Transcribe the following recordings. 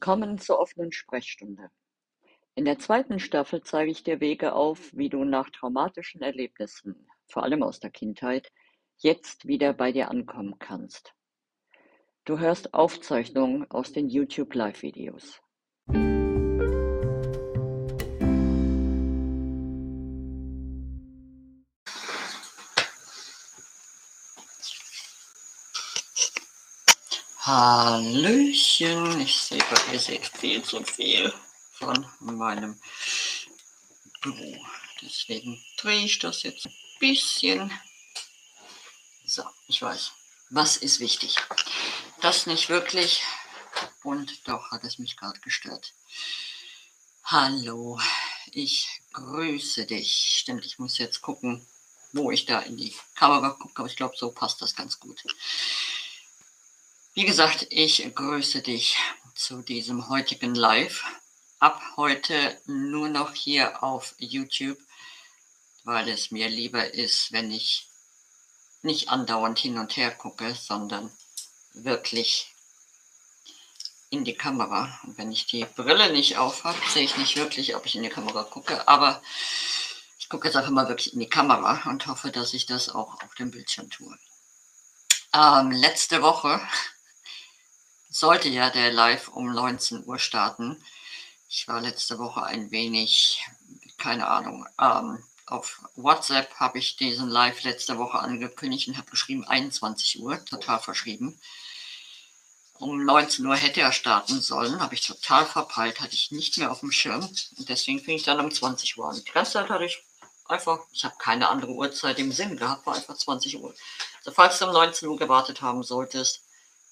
Willkommen zur offenen Sprechstunde. In der zweiten Staffel zeige ich dir Wege auf, wie du nach traumatischen Erlebnissen, vor allem aus der Kindheit, jetzt wieder bei dir ankommen kannst. Du hörst Aufzeichnungen aus den YouTube Live-Videos. Hallöchen, ich sehe, ihr seht viel zu viel von meinem Büro. Deswegen drehe ich das jetzt ein bisschen. So, ich weiß, was ist wichtig? Das nicht wirklich und doch hat es mich gerade gestört. Hallo, ich grüße dich. Stimmt, ich muss jetzt gucken, wo ich da in die Kamera gucke, aber ich glaube, so passt das ganz gut. Wie gesagt, ich grüße dich zu diesem heutigen Live. Ab heute nur noch hier auf YouTube, weil es mir lieber ist, wenn ich nicht andauernd hin und her gucke, sondern wirklich in die Kamera. Und wenn ich die Brille nicht auf habe, sehe ich nicht wirklich, ob ich in die Kamera gucke, aber ich gucke jetzt einfach mal wirklich in die Kamera und hoffe, dass ich das auch auf dem Bildschirm tue. Ähm, letzte Woche sollte ja der Live um 19 Uhr starten. Ich war letzte Woche ein wenig, keine Ahnung, ähm, auf WhatsApp habe ich diesen Live letzte Woche angekündigt und habe geschrieben 21 Uhr, total verschrieben. Um 19 Uhr hätte er starten sollen, habe ich total verpeilt, hatte ich nicht mehr auf dem Schirm. Und deswegen fing ich dann um 20 Uhr an. Die Restzeit hatte ich einfach, ich habe keine andere Uhrzeit im Sinn gehabt, war einfach 20 Uhr. Also falls du um 19 Uhr gewartet haben solltest,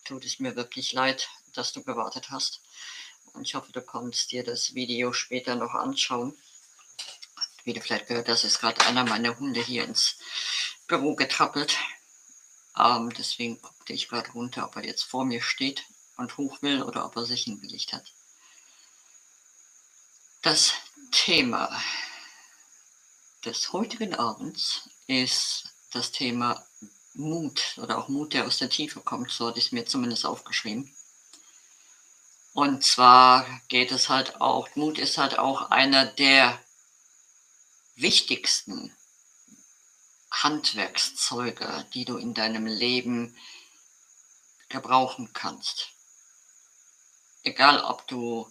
tut es mir wirklich leid, dass du gewartet hast. Und ich hoffe, du kannst dir das Video später noch anschauen. Wie du vielleicht gehört hast, ist gerade einer meiner Hunde hier ins Büro getrappelt. Ähm, deswegen guckte ich gerade runter, ob er jetzt vor mir steht und hoch will oder ob er sich hingelegt hat. Das Thema des heutigen Abends ist das Thema Mut oder auch Mut, der aus der Tiefe kommt, so hatte ich es mir zumindest aufgeschrieben. Und zwar geht es halt auch, Mut ist halt auch einer der wichtigsten Handwerkszeuge, die du in deinem Leben gebrauchen kannst. Egal, ob du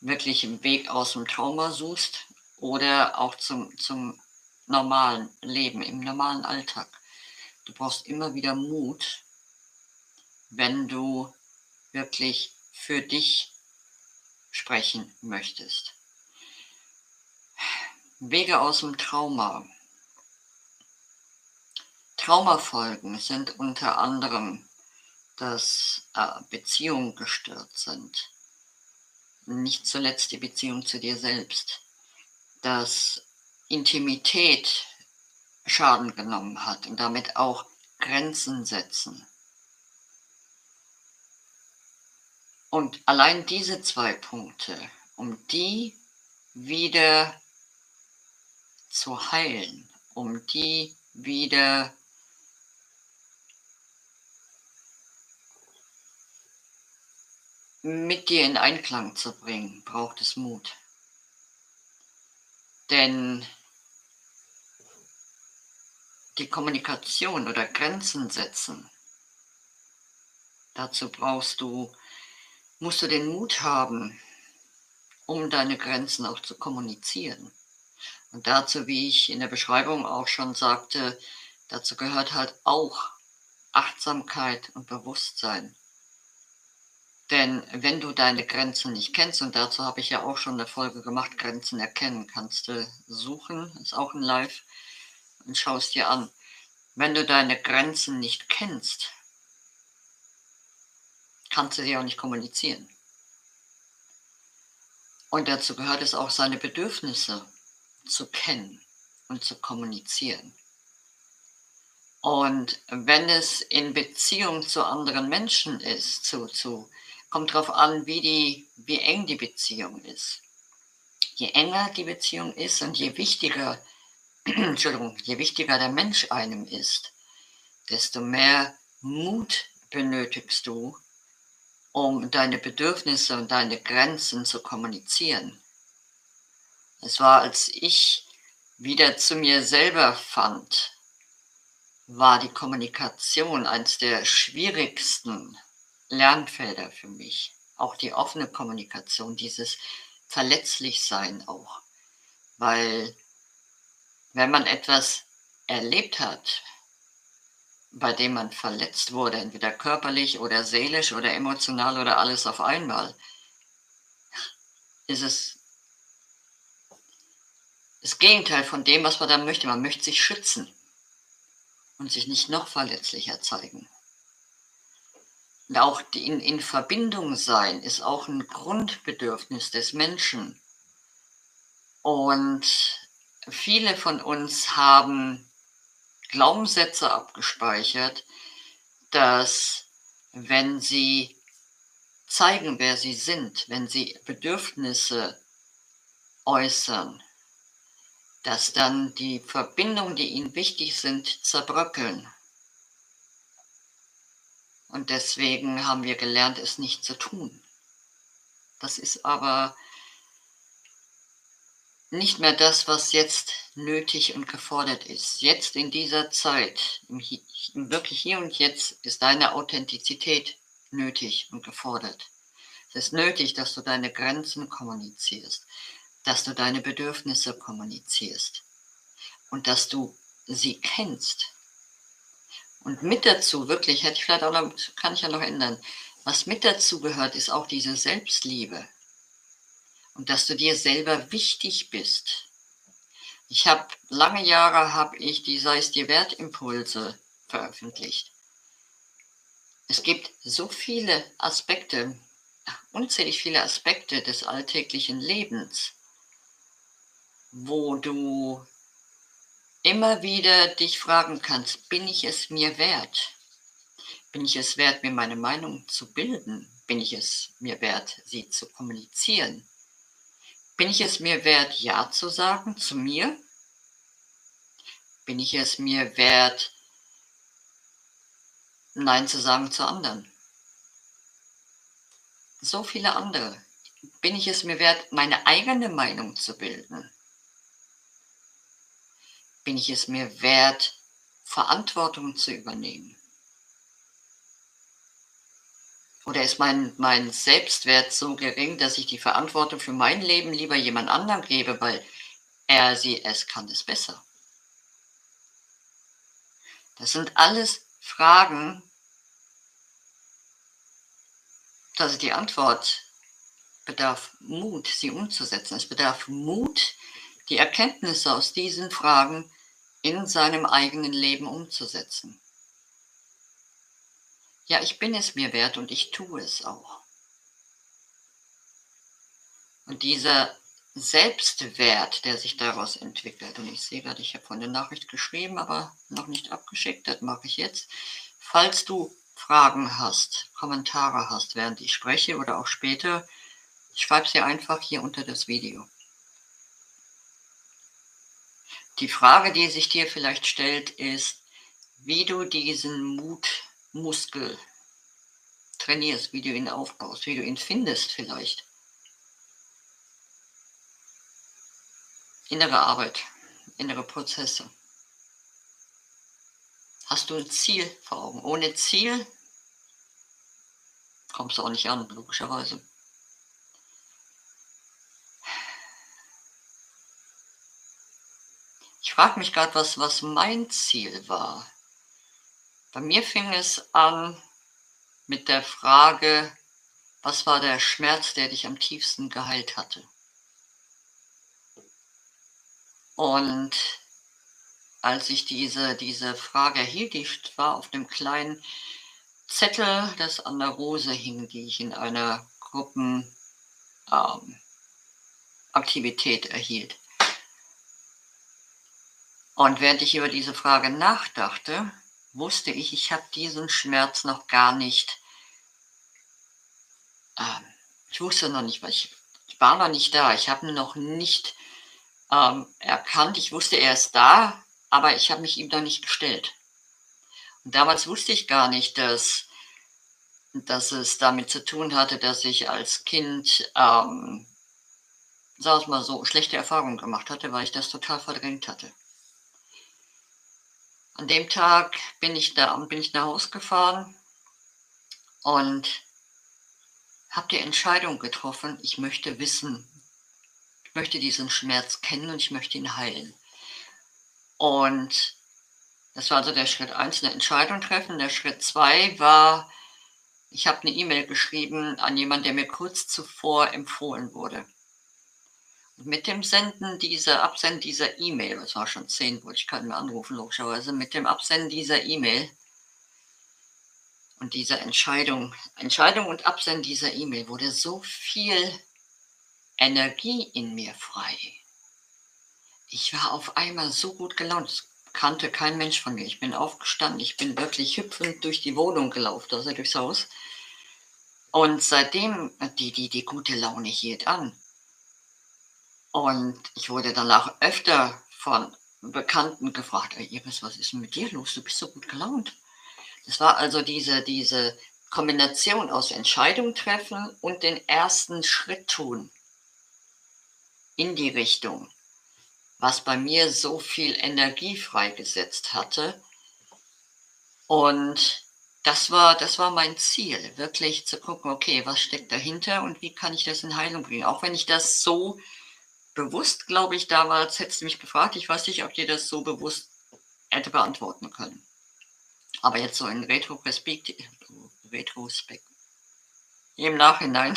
wirklich einen Weg aus dem Trauma suchst oder auch zum, zum normalen Leben, im normalen Alltag. Du brauchst immer wieder Mut, wenn du wirklich für dich sprechen möchtest. Wege aus dem Trauma. Traumafolgen sind unter anderem, dass äh, Beziehungen gestört sind. Nicht zuletzt die Beziehung zu dir selbst. Dass Intimität Schaden genommen hat und damit auch Grenzen setzen. Und allein diese zwei Punkte, um die wieder zu heilen, um die wieder mit dir in Einklang zu bringen, braucht es Mut. Denn die Kommunikation oder Grenzen setzen. Dazu brauchst du, musst du den Mut haben, um deine Grenzen auch zu kommunizieren. Und dazu, wie ich in der Beschreibung auch schon sagte, dazu gehört halt auch Achtsamkeit und Bewusstsein. Denn wenn du deine Grenzen nicht kennst, und dazu habe ich ja auch schon eine Folge gemacht, Grenzen erkennen, kannst du suchen, ist auch ein Live, und schaust dir an. Wenn du deine Grenzen nicht kennst, kannst du sie auch nicht kommunizieren. Und dazu gehört es auch, seine Bedürfnisse zu kennen und zu kommunizieren. Und wenn es in Beziehung zu anderen Menschen ist, zu, zu, kommt darauf an, wie, die, wie eng die Beziehung ist. Je enger die Beziehung ist und je wichtiger Entschuldigung, je wichtiger der Mensch einem ist, desto mehr Mut benötigst du, um deine Bedürfnisse und deine Grenzen zu kommunizieren. Es war, als ich wieder zu mir selber fand, war die Kommunikation eines der schwierigsten Lernfelder für mich. Auch die offene Kommunikation, dieses Verletzlichsein auch. Weil wenn man etwas erlebt hat, bei dem man verletzt wurde, entweder körperlich oder seelisch oder emotional oder alles auf einmal, ist es das Gegenteil von dem, was man dann möchte. Man möchte sich schützen und sich nicht noch verletzlicher zeigen. Und auch in, in Verbindung sein ist auch ein Grundbedürfnis des Menschen. Und viele von uns haben Glaubenssätze abgespeichert, dass wenn sie zeigen, wer sie sind, wenn sie Bedürfnisse äußern, dass dann die Verbindungen, die ihnen wichtig sind, zerbröckeln. Und deswegen haben wir gelernt, es nicht zu tun. Das ist aber nicht mehr das, was jetzt nötig und gefordert ist. Jetzt in dieser Zeit, im, im wirklich hier und jetzt, ist deine Authentizität nötig und gefordert. Es ist nötig, dass du deine Grenzen kommunizierst dass du deine Bedürfnisse kommunizierst und dass du sie kennst. Und mit dazu, wirklich, hätte ich vielleicht auch noch, kann ich ja noch ändern, was mit dazu gehört, ist auch diese Selbstliebe. Und dass du dir selber wichtig bist. Ich habe lange Jahre habe ich die sei es dir Wertimpulse veröffentlicht. Es gibt so viele Aspekte, unzählig viele Aspekte des alltäglichen Lebens, wo du immer wieder dich fragen kannst, bin ich es mir wert? Bin ich es wert, mir meine Meinung zu bilden? Bin ich es mir wert, sie zu kommunizieren? Bin ich es mir wert, Ja zu sagen zu mir? Bin ich es mir wert, Nein zu sagen zu anderen? So viele andere. Bin ich es mir wert, meine eigene Meinung zu bilden? bin ich es mir wert, Verantwortung zu übernehmen? Oder ist mein, mein Selbstwert so gering, dass ich die Verantwortung für mein Leben lieber jemand anderem gebe, weil er, sie, es kann es besser? Das sind alles Fragen, dass die Antwort bedarf Mut, sie umzusetzen. Es bedarf Mut, die Erkenntnisse aus diesen Fragen in seinem eigenen Leben umzusetzen. Ja, ich bin es mir wert und ich tue es auch. Und dieser Selbstwert, der sich daraus entwickelt, und ich sehe gerade, ich habe von der Nachricht geschrieben, aber noch nicht abgeschickt, das mache ich jetzt. Falls du Fragen hast, Kommentare hast, während ich spreche oder auch später, schreib sie einfach hier unter das Video. Die Frage, die sich dir vielleicht stellt, ist, wie du diesen Mutmuskel trainierst, wie du ihn aufbaust, wie du ihn findest vielleicht. Innere Arbeit, innere Prozesse. Hast du ein Ziel vor Augen? Ohne Ziel kommst du auch nicht an, logischerweise. frage mich gerade, was, was mein Ziel war. Bei mir fing es an mit der Frage, was war der Schmerz, der dich am tiefsten geheilt hatte? Und als ich diese, diese Frage erhielt, die war auf dem kleinen Zettel, das an der Rose hing, die ich in einer Gruppenaktivität ähm, erhielt. Und während ich über diese Frage nachdachte, wusste ich, ich habe diesen Schmerz noch gar nicht, äh, ich wusste noch nicht, weil ich, ich war noch nicht da, ich habe ihn noch nicht ähm, erkannt, ich wusste, er ist da, aber ich habe mich ihm noch nicht gestellt. Und damals wusste ich gar nicht, dass dass es damit zu tun hatte, dass ich als Kind, ähm, sag es mal so, schlechte Erfahrungen gemacht hatte, weil ich das total verdrängt hatte. An dem Tag bin ich da bin ich nach Hause gefahren und habe die Entscheidung getroffen, ich möchte wissen, ich möchte diesen Schmerz kennen und ich möchte ihn heilen. Und das war also der Schritt 1, eine Entscheidung treffen. Der Schritt 2 war, ich habe eine E-Mail geschrieben an jemanden, der mir kurz zuvor empfohlen wurde. Mit dem Senden dieser, Absenden dieser E-Mail, das war schon 10 Uhr, ich kann mir anrufen, logischerweise, mit dem Absenden dieser E-Mail und dieser Entscheidung, Entscheidung und Absenden dieser E-Mail wurde so viel Energie in mir frei. Ich war auf einmal so gut gelaunt kannte kein Mensch von mir. Ich bin aufgestanden, ich bin wirklich hüpfend durch die Wohnung gelaufen, also durchs Haus. Und seitdem, die, die, die gute Laune hielt an. Und ich wurde danach öfter von Bekannten gefragt, Iris, was ist denn mit dir los? Du bist so gut gelaunt. Das war also diese, diese Kombination aus Entscheidung treffen und den ersten Schritt tun in die Richtung was bei mir so viel Energie freigesetzt hatte. Und das war, das war mein Ziel, wirklich zu gucken, okay, was steckt dahinter und wie kann ich das in Heilung bringen? Auch wenn ich das so bewusst, glaube ich, damals hättest du mich gefragt, ich weiß nicht, ob dir das so bewusst hätte beantworten können. Aber jetzt so in Retrospekt, Retrospekt, im Nachhinein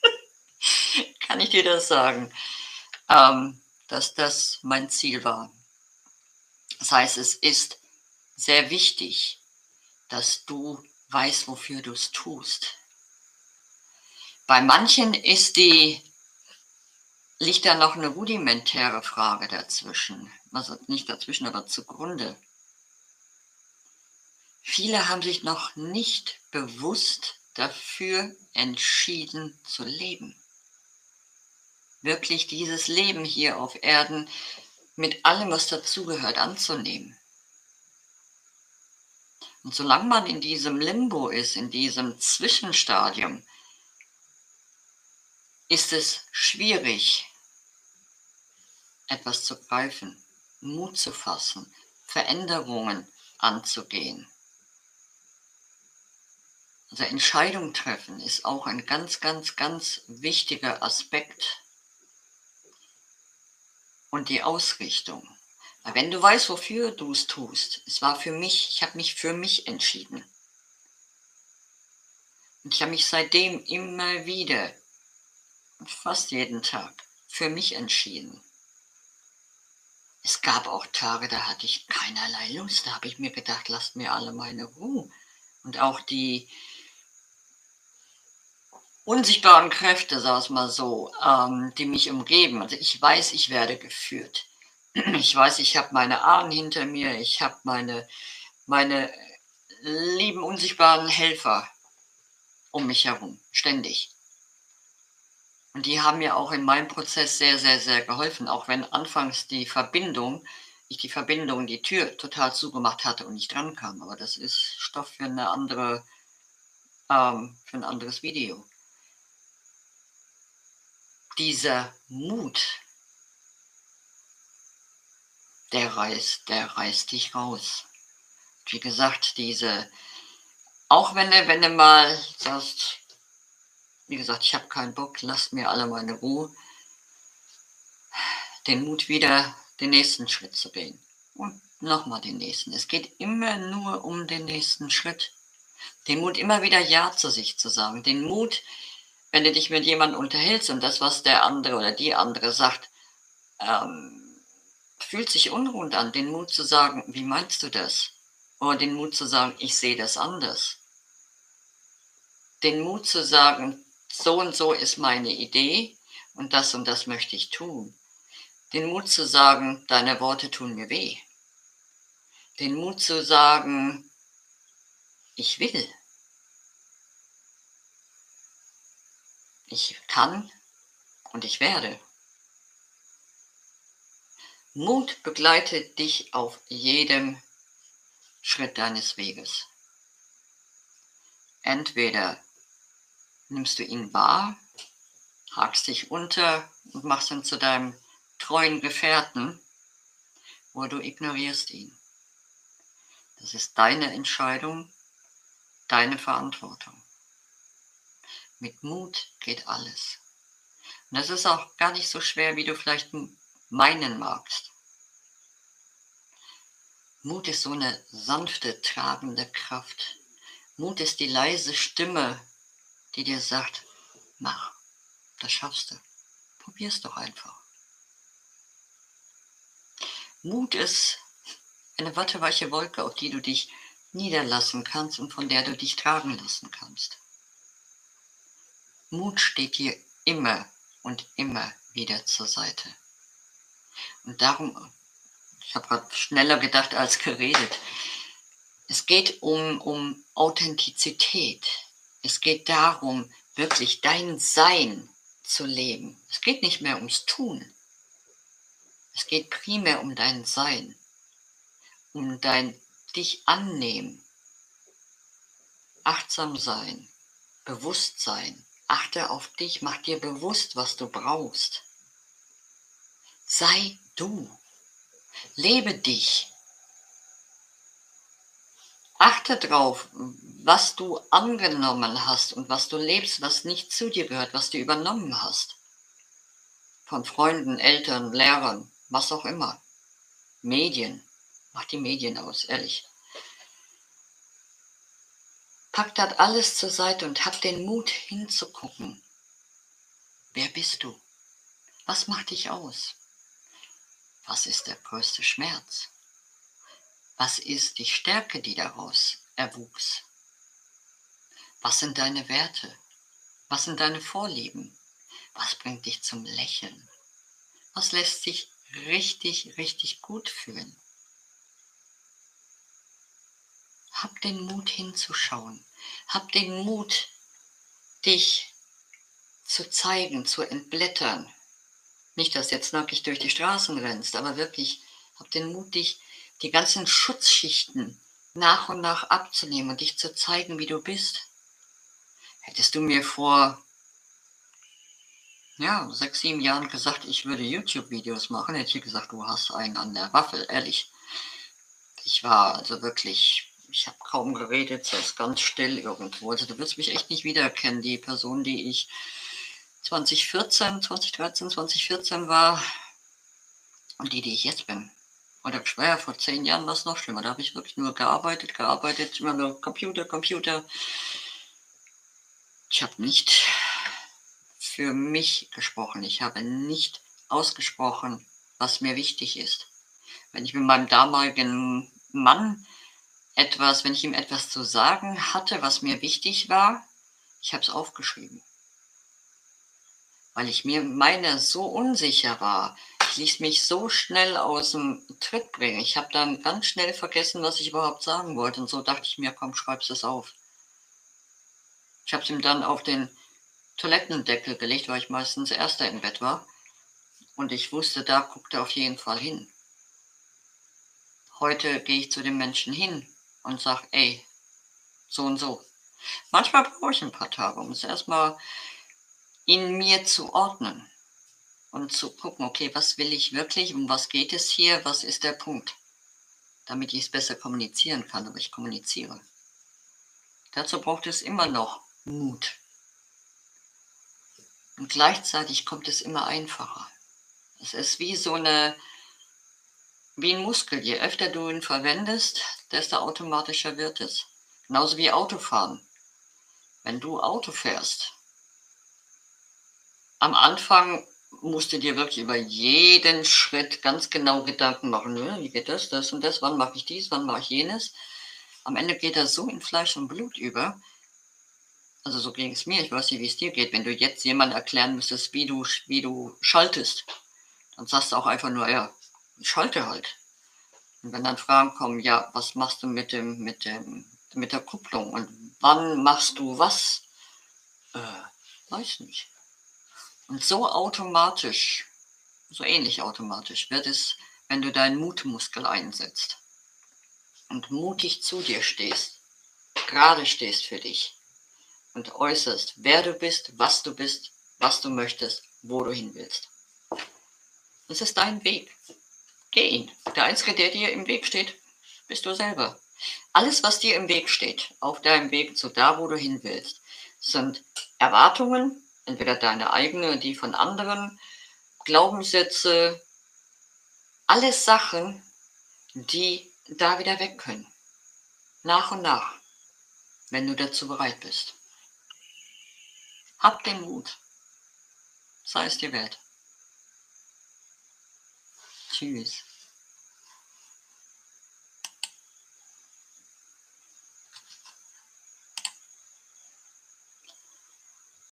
kann ich dir das sagen. Ähm, dass das mein Ziel war. Das heißt, es ist sehr wichtig, dass du weißt, wofür du es tust. Bei manchen ist die, liegt da noch eine rudimentäre Frage dazwischen. Also nicht dazwischen, aber zugrunde. Viele haben sich noch nicht bewusst dafür entschieden zu leben wirklich dieses Leben hier auf Erden mit allem, was dazugehört, anzunehmen. Und solange man in diesem Limbo ist, in diesem Zwischenstadium, ist es schwierig, etwas zu greifen, Mut zu fassen, Veränderungen anzugehen. Also Entscheidung treffen ist auch ein ganz, ganz, ganz wichtiger Aspekt und die Ausrichtung. Weil wenn du weißt, wofür du es tust, es war für mich, ich habe mich für mich entschieden. Und ich habe mich seitdem immer wieder, fast jeden Tag, für mich entschieden. Es gab auch Tage, da hatte ich keinerlei Lust. Da habe ich mir gedacht, lasst mir alle meine Ruhe. Und auch die, unsichtbaren Kräfte, sag es mal so, ähm, die mich umgeben. Also ich weiß, ich werde geführt. Ich weiß, ich habe meine Ahnen hinter mir, ich habe meine, meine lieben unsichtbaren Helfer um mich herum, ständig. Und die haben mir auch in meinem Prozess sehr, sehr, sehr geholfen, auch wenn anfangs die Verbindung, ich die Verbindung, die Tür total zugemacht hatte und nicht dran kam. Aber das ist Stoff für eine andere, ähm, für ein anderes Video dieser Mut, der reißt, der reißt dich raus. Wie gesagt, diese, auch wenn du, wenn du mal sagst, wie gesagt, ich habe keinen Bock, lasst mir alle meine Ruhe, den Mut wieder den nächsten Schritt zu gehen. Und nochmal den nächsten. Es geht immer nur um den nächsten Schritt. Den Mut, immer wieder Ja zu sich zu sagen. Den Mut, wenn du dich mit jemandem unterhältst und das, was der andere oder die andere sagt, ähm, fühlt sich unruhend an, den Mut zu sagen, wie meinst du das? Oder den Mut zu sagen, ich sehe das anders. Den Mut zu sagen, so und so ist meine Idee und das und das möchte ich tun. Den Mut zu sagen, deine Worte tun mir weh. Den Mut zu sagen, ich will. Ich kann und ich werde. Mut begleitet dich auf jedem Schritt deines Weges. Entweder nimmst du ihn wahr, hakst dich unter und machst ihn zu deinem treuen Gefährten, oder du ignorierst ihn. Das ist deine Entscheidung, deine Verantwortung. Mit Mut geht alles. Und das ist auch gar nicht so schwer, wie du vielleicht meinen magst. Mut ist so eine sanfte, tragende Kraft. Mut ist die leise Stimme, die dir sagt, mach, das schaffst du. Probier's doch einfach. Mut ist eine watteweiche Wolke, auf die du dich niederlassen kannst und von der du dich tragen lassen kannst. Mut steht dir immer und immer wieder zur Seite. Und darum, ich habe gerade schneller gedacht als geredet, es geht um, um Authentizität. Es geht darum, wirklich dein Sein zu leben. Es geht nicht mehr ums Tun. Es geht primär um dein Sein, um dein dich annehmen, achtsam sein, Bewusstsein. Achte auf dich, mach dir bewusst, was du brauchst. Sei du. Lebe dich. Achte drauf, was du angenommen hast und was du lebst, was nicht zu dir gehört, was du übernommen hast. Von Freunden, Eltern, Lehrern, was auch immer. Medien. Mach die Medien aus, ehrlich. Pack das alles zur Seite und hab den Mut hinzugucken. Wer bist du? Was macht dich aus? Was ist der größte Schmerz? Was ist die Stärke, die daraus erwuchs? Was sind deine Werte? Was sind deine Vorlieben? Was bringt dich zum Lächeln? Was lässt sich richtig, richtig gut fühlen? Hab den Mut hinzuschauen. Hab den Mut, dich zu zeigen, zu entblättern. Nicht, dass jetzt nackig durch die Straßen rennst, aber wirklich hab den Mut, dich die ganzen Schutzschichten nach und nach abzunehmen und dich zu zeigen, wie du bist. Hättest du mir vor ja, sechs, sieben Jahren gesagt, ich würde YouTube-Videos machen, hätte ich gesagt, du hast einen an der Waffel, ehrlich. Ich war also wirklich ich habe kaum geredet, saß ganz still irgendwo. Also du wirst mich echt nicht wiedererkennen, die Person, die ich 2014, 2013, 2014 war und die, die ich jetzt bin. Oder ich war ja vor zehn Jahren was noch schlimmer. Da habe ich wirklich nur gearbeitet, gearbeitet, immer nur Computer, Computer. Ich habe nicht für mich gesprochen. Ich habe nicht ausgesprochen, was mir wichtig ist. Wenn ich mit meinem damaligen Mann etwas, wenn ich ihm etwas zu sagen hatte, was mir wichtig war, ich habe es aufgeschrieben. Weil ich mir meine so unsicher war. Ließ mich so schnell aus dem Tritt bringen. Ich habe dann ganz schnell vergessen, was ich überhaupt sagen wollte. Und so dachte ich mir, komm, schreib's es auf. Ich habe es ihm dann auf den Toilettendeckel gelegt, weil ich meistens Erster im Bett war. Und ich wusste, da guckt er auf jeden Fall hin. Heute gehe ich zu den Menschen hin und sage, ey, so und so. Manchmal brauche ich ein paar Tage, um es erstmal in mir zu ordnen und zu gucken, okay, was will ich wirklich, um was geht es hier, was ist der Punkt, damit ich es besser kommunizieren kann, aber ich kommuniziere. Dazu braucht es immer noch Mut. Und gleichzeitig kommt es immer einfacher. Es ist wie so eine wie ein Muskel. Je öfter du ihn verwendest, desto automatischer wird es. Genauso wie Autofahren. Wenn du Auto fährst, am Anfang musst du dir wirklich über jeden Schritt ganz genau Gedanken machen. Ne? Wie geht das, das und das? Wann mache ich dies? Wann mache ich jenes? Am Ende geht das so in Fleisch und Blut über. Also so ging es mir. Ich weiß nicht, wie es dir geht. Wenn du jetzt jemand erklären müsstest, wie du, wie du schaltest, dann sagst du auch einfach nur, ja, ich schalte halt. Und wenn dann Fragen kommen, ja, was machst du mit dem, mit dem, mit der Kupplung und wann machst du was? Äh, weiß nicht. Und so automatisch, so ähnlich automatisch wird es, wenn du deinen Mutmuskel einsetzt und mutig zu dir stehst, gerade stehst für dich, und äußerst, wer du bist, was du bist, was du möchtest, wo du hin willst. Das ist dein Weg. Geh ihn. Der Einzige, der dir im Weg steht, bist du selber. Alles, was dir im Weg steht, auf deinem Weg zu da, wo du hin willst, sind Erwartungen, entweder deine eigene, die von anderen, Glaubenssätze, alles Sachen, die da wieder weg können. Nach und nach, wenn du dazu bereit bist. Hab den Mut. Sei es dir wert. Tschüss.